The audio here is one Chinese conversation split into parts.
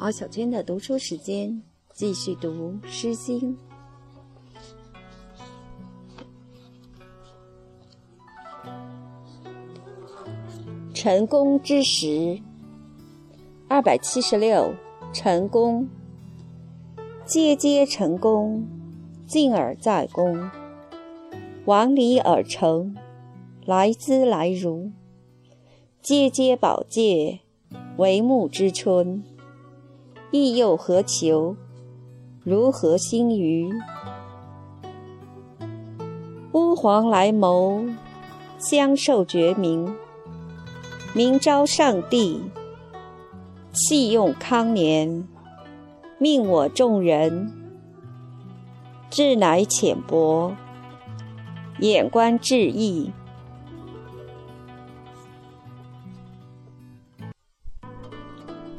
毛小娟的读书时间，继续读《诗经》。成功之时，二百七十六。成功，皆皆成功，进而在公。往里而成，来兹来如。皆皆宝戒，为木之春。亦又何求？如何心愚？乌黄来谋，相受绝名。明昭上帝，弃用康年，命我众人。志乃浅薄，眼观志异。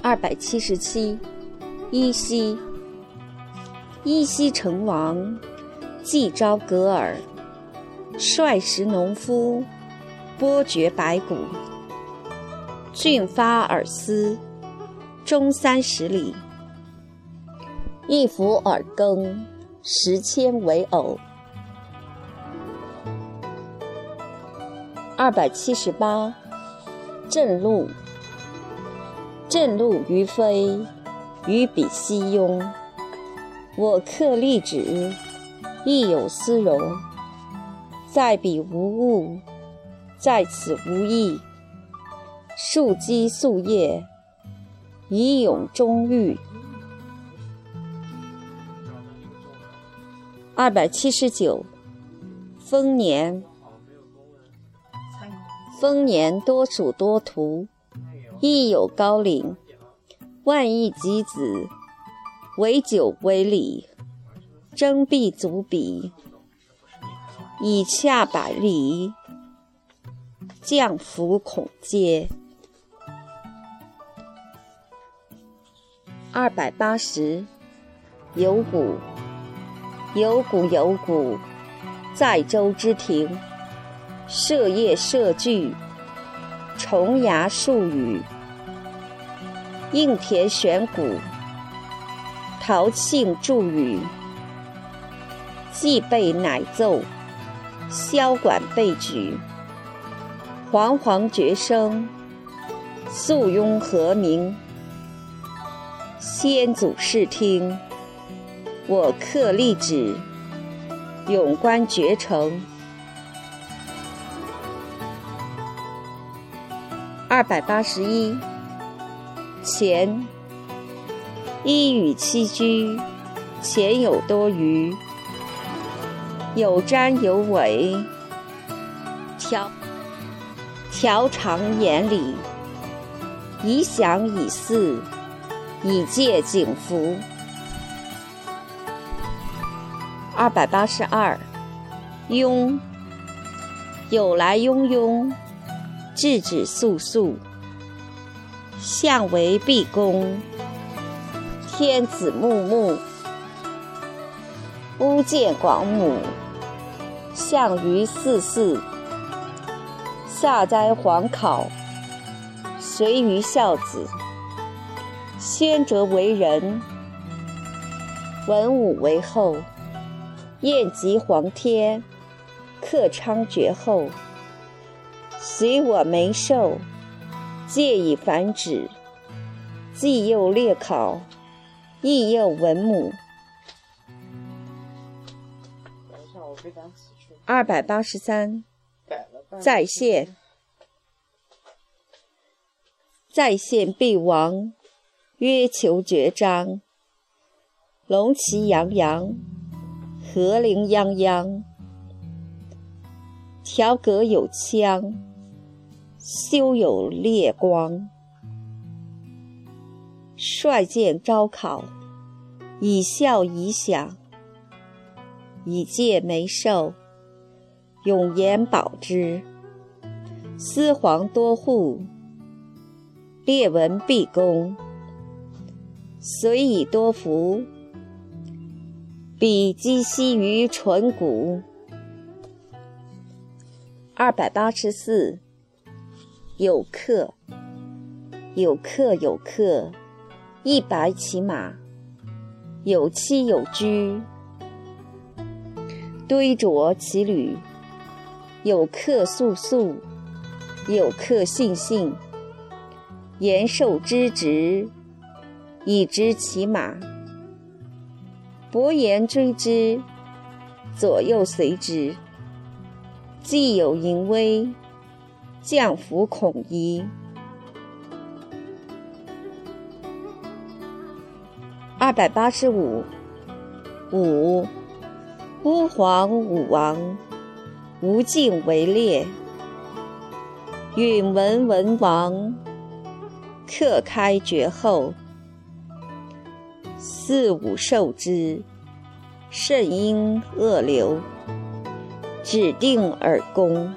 二百七十七。伊西，伊西成王，祭昭格尔，率时农夫，剥掘白骨，峻发而思，终三十里，一服而耕，十千为偶。二百七十八，正路，正路于飞。于彼西庸，我克立止，亦有思容。在彼无物，在此无益。树基素叶，以永终欲。二百七十九，丰年。丰年多属多图，亦有高岭。万亿及子，为酒为礼，争必足比，以洽百里，降服恐阶。二百八十，有谷，有谷有谷，在周之庭，射夜射具，重牙数语。应田悬鼓，陶庆祝语，祭备乃奏，箫管备举，煌煌绝声，肃雍和鸣。先祖视听，我客立止，永观绝城。二百八十一。前一与栖居，前有多余，有瞻有尾，条条长眼里，以享以祀，以戒景福。二百八十二，庸有来庸庸，制止速速。相为毕公，天子穆穆，乌见广母，相于四四，下哉皇考，随于孝子，先哲为人，文武为后，宴及皇天，克昌绝后，随我眉寿。借以繁殖，既又猎考，亦又文母。二百八十三，在线，在线必亡，曰求绝章。龙旗洋洋，鹤翎泱泱，条格有枪。修有烈光，率见招考，以孝以享，以戒眉寿，永言保之。思皇多护，列文毕恭，随以多福，比积息于唇骨。二百八十四。有客，有客，有客，一白骑马，有妻有居，堆着其履，有客素素，有客信信。言受之直，以之其马。伯言追之，左右随之。既有淫威，将服恐疑。二百八十五，五，乌皇武王，无尽为烈。允文文王，克开绝后。四五受之，甚因恶流，指定耳功。